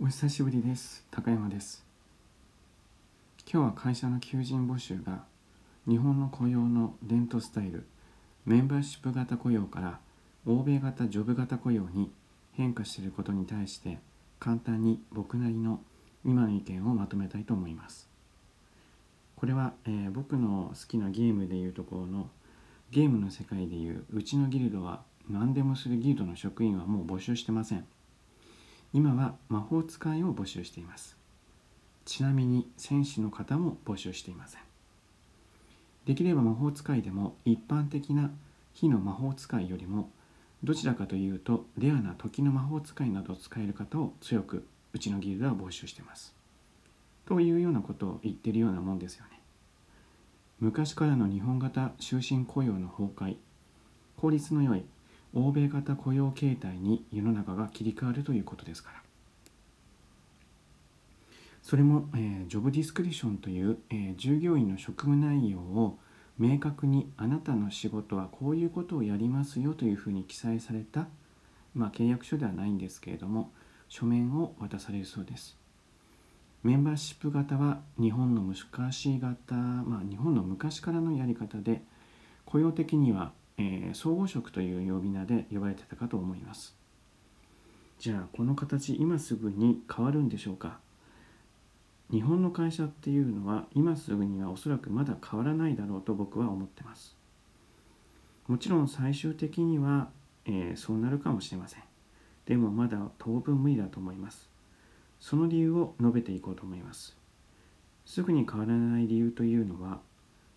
お久しぶりです。高山です今日は会社の求人募集が日本の雇用の伝統スタイルメンバーシップ型雇用から欧米型ジョブ型雇用に変化していることに対して簡単に僕なりの今の意見をまとめたいと思います。これは、えー、僕の好きなゲームでいうところのゲームの世界でいううちのギルドは何でもするギルドの職員はもう募集してません。今は魔法使いを募集しています。ちなみに戦士の方も募集していません。できれば魔法使いでも一般的な火の魔法使いよりもどちらかというとレアな時の魔法使いなどを使える方を強くうちのギルドは募集しています。というようなことを言ってるようなもんですよね。昔からの日本型終身雇用の崩壊効率の良い欧米型雇用形態に世の中が切り替わるということですから。それも、えー、ジョブディスクリションという、えー、従業員の職務内容を明確にあなたの仕事はこういうことをやりますよというふうに記載された、まあ、契約書ではないんですけれども書面を渡されるそうです。メンバーシップ型は日本の昔型、まあ、日本の昔からのやり方で雇用的にはえー、総合職という呼び名で呼ばれてたかと思います。じゃあこの形今すぐに変わるんでしょうか？日本の会社っていうのは今すぐにはおそらくまだ変わらないだろうと僕は思ってます。もちろん最終的には、えー、そうなるかもしれません。でもまだ当分無理だと思います。その理由を述べていこうと思います。すぐに変わらない理由というのは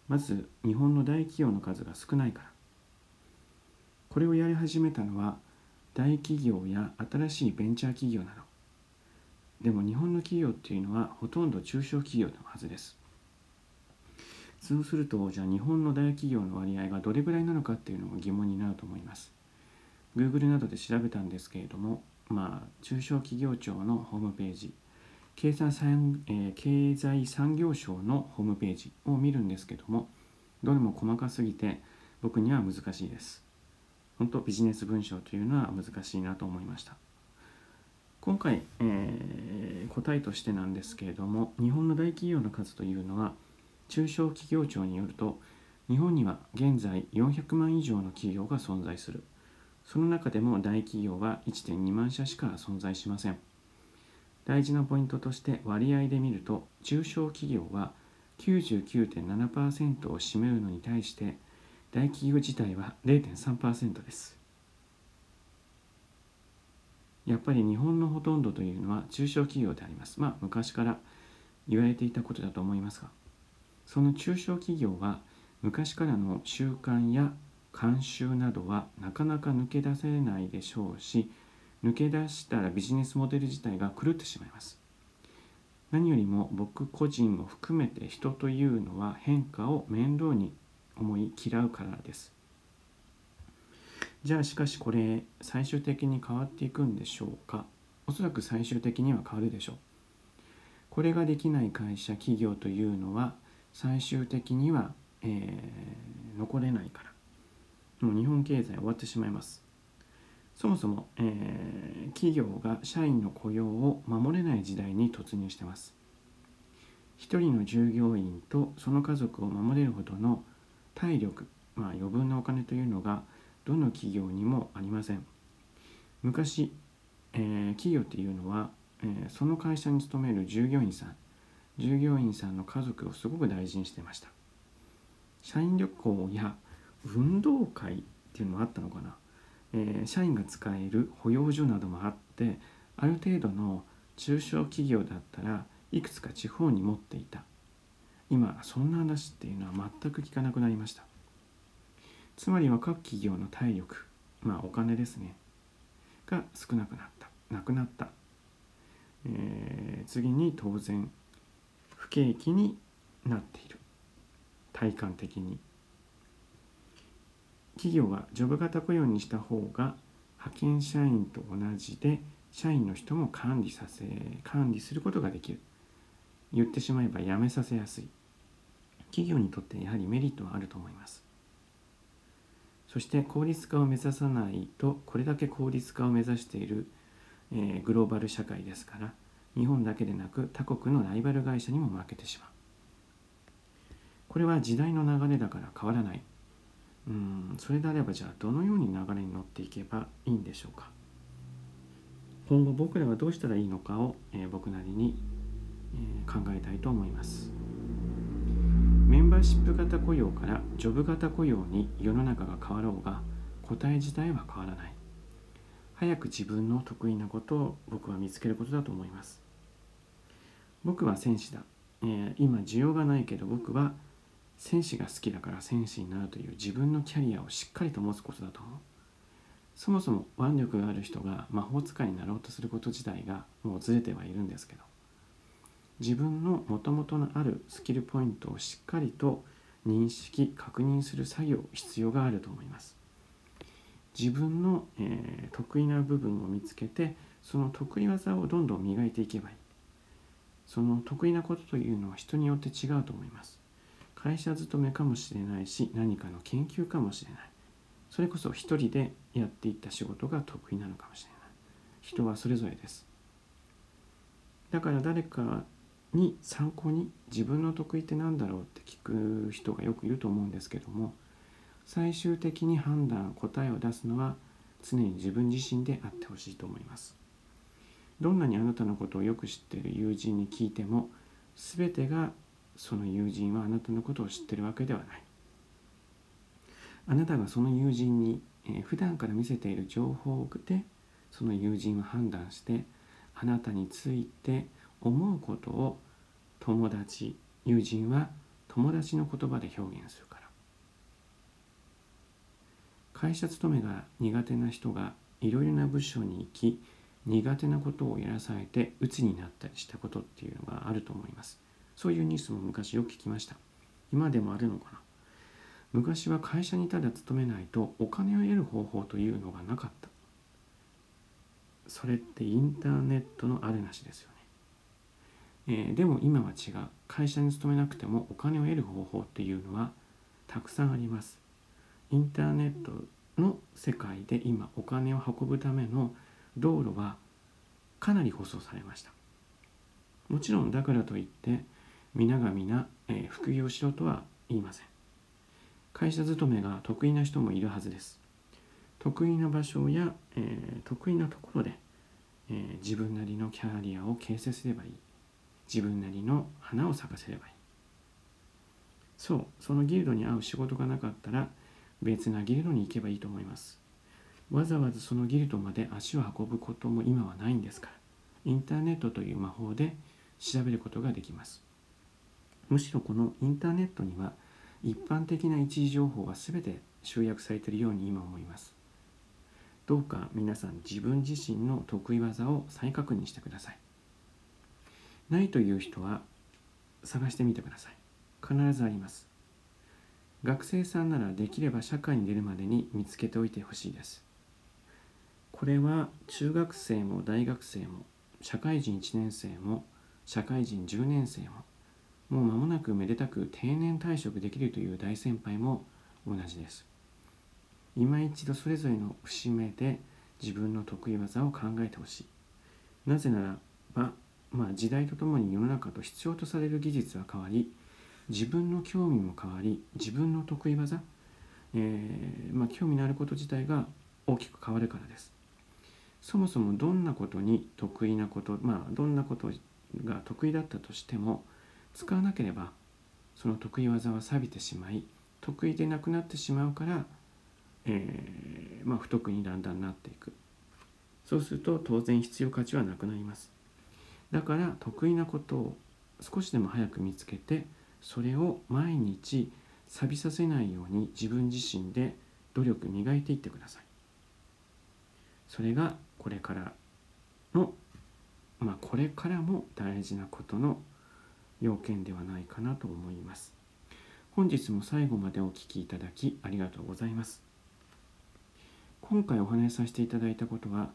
まず日本の大企業の数が少ないから。これをやり始めたのは大企業や新しいベンチャー企業などでも日本の企業っていうのはほとんど中小企業のはずです。そうするとじゃあ日本の大企業の割合がどれぐらいなのかっていうのも疑問になると思います。Google などで調べたんですけれどもまあ中小企業庁のホームページ経済産,、えー、経済産業省のホームページを見るんですけどもどれも細かすぎて僕には難しいです。本当ビジネス文章というのは難しいなと思いました。今回、えー、答えとしてなんですけれども日本の大企業の数というのは中小企業庁によると日本には現在400万以上の企業が存在する。その中でも大企業は1.2万社しか存在しません。大事なポイントとして割合で見ると中小企業は99.7%を占めるのに対して大企業自体は0.3%です。やっぱり日本のほとんどというのは中小企業であります。まあ昔から言われていたことだと思いますがその中小企業は昔からの習慣や慣習などはなかなか抜け出せないでしょうし抜け出したらビジネスモデル自体が狂ってしまいます。何よりも僕個人を含めて人というのは変化を面倒に思い嫌うからです。じゃあしかしこれ最終的に変わっていくんでしょうか？おそらく最終的には変わるでしょう。これができない会社企業というのは最終的には、えー、残れないから。もう日本経済終わってしまいます。そもそも、えー、企業が社員の雇用を守れない時代に突入してます。一人の従業員とその家族を守れるほどの体力、まあ、余分なお金というのがどの企業にもありません。昔、えー、企業っていうのは、えー、その会社に勤める従業員さん従業員さんの家族をすごく大事にしてました。社員旅行や運動会っていうのもあったのかな、えー、社員が使える保養所などもあってある程度の中小企業だったらいくつか地方に持っていた。今そんな話っていうのは全く聞かなくなりました。つまりは各企業の体力まあお金ですね。が少なくなった。なくなった、えー、次に当然不景気になっている。体感的に。企業はジョブ型雇用にした方が派遣社員と同じで社員の人も管理させ管理することができる。言ってしまえば辞めさせやすい。企業にとってやはりメリットはあると思います。そして効率化を目指さないとこれだけ効率化を目指している、えー、グローバル社会ですから日本だけでなく他国のライバル会社にも負けてしまう。これは時代の流れだから変わらない。うんそれであればじゃあどのように流れに乗っていけばいいんでしょうか。今後僕らはどうしたらいいのかを、えー、僕なりに、え、考えたいと思います。メンバーシップ型雇用からジョブ型雇用に世の中が変わろうが答え自体は変わらない。早く自分の得意なことを僕は見つけることだと思います。僕は戦士だ、えー、今需要がないけど僕は戦士が好きだから戦士になるという自分のキャリアをしっかりと持つことだと思う。そもそも腕力がある人が魔法使いになろうとすること自体がもうずれてはいるんですけど。自分のもともとのあるスキルポイントをしっかりと認識確認する作業必要があると思います。自分の、えー、得意な部分を見つけてその得意技をどんどん磨いていけばいい。その得意なことというのは人によって違うと思います。会社勤めかもしれないし何かの研究かもしれない。それこそ一人でやっていった仕事が得意なのかもしれない。人はそれぞれです。だから誰かに参考に自分の得意って何だろうって聞く人がよくいると思うんですけども最終的に判断答えを出すのは常に自分自身であってほしいと思います。どんなにあなたのことをよく知っている友人に聞いても全てがその友人はあなたのことを知ってるわけではない。あなたがその友人に、えー、普段から見せている情報でその友人を判断してあなたについて思うことを友達友人は友達の言葉で表現するから。会社勤めが苦手な人がいろいろな部署に行き苦手なことをやらされて鬱になったりしたことっていうのがあると思います。そういうニュースも昔よく聞きました。今でもあるのかな？昔は会社にただ勤めないとお金を得る方法というのがなかった。それってインターネットのあるなしですよね、えー、でも今は違う。会社に勤めなくてもお金を得る方法っていうのはたくさんあります。インターネットの世界で今お金を運ぶための道路はかなり舗装されました。もちろんだからといって皆が皆、えー、副業しろとは言いません。会社勤めが得意な人もいるはずです。得意な場所や、えー、得意なところで、えー、自分なりのキャリアを形成すればいい。自分なりの花を咲かせればいい。そうそのギルドに合う仕事がなかったら別なギルドに行けばいいと思います。わざわざそのギルドまで足を運ぶことも今はないんですから。インターネットという魔法で調べることができます。むしろこのインターネットには一般的な一時情報が全て集約されているように今思います。どうか皆さん自分自身の得意技を再確認してください。ないという人は探してみてください。必ずあります。学生さんならできれば社会に出るまでに見つけておいてほしいです。これは中学生も大学生も社会人1年生も社会人10年生ももう間もなくめでたく定年退職できるという大先輩も同じです。今一度それぞれの節目で自分の得意技を考えてほしい。なぜならば、まあ、時代とともに世の中と必要とされる技術は変わり自分の興味も変わり自分の得意技、えー、まあ、興味のあること自体が大きく変わるからです。そもそもどんなことに得意なことまあどんなことが得意だったとしても使わなければその得意技は錆びてしまい得意でなくなってしまうから、えー、まあ、不得にだんだんなっていく。そうすると当然必要価値はなくなります。だから得意なことを少しでも早く見つけてそれを毎日錆びさせないように自分自身で努力磨いていってくださいそれがこれからのまあこれからも大事なことの要件ではないかなと思います。本日も最後までお聴きいただきありがとうございます。今回お話しさせていただいたことは、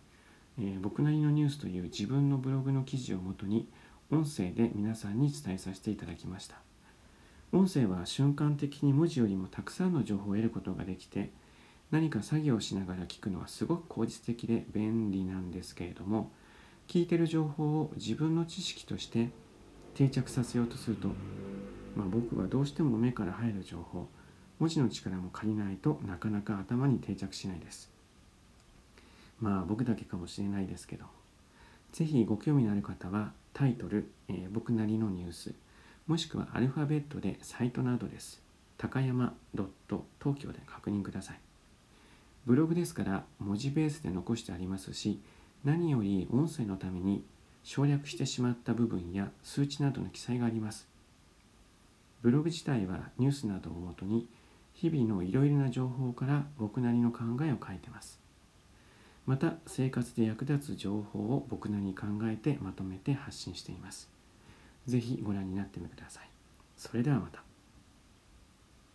えー、僕なりのニュースという自分のブログの記事をもとに音声で皆さんに伝えさせていただきました。音声は瞬間的に文字よりもたくさんの情報を得ることができて何か作業をしながら聞くのはすごく効率的で便利なんですけれども聞いてる情報を自分の知識として定着させようとすると、まあ、僕はどうしても目から入る情報文字の力も借りないとなかなか頭に定着しないですまあ僕だけかもしれないですけど是非ご興味のある方はタイトル、えー、僕なりのニュースもしくはアルファベットでサイトのアドレス高山東京で確認ください。ブログですから文字ベースで残してありますし何より音声のために省略してしまった部分や数値などの記載があります。ブログ自体はニュースなどをもとに日々のいろいろな情報から僕なりの考えを書いてます。また生活で役立つ情報を僕なりに考えてまとめて発信しています。是非ご覧になってみてください。それではまた。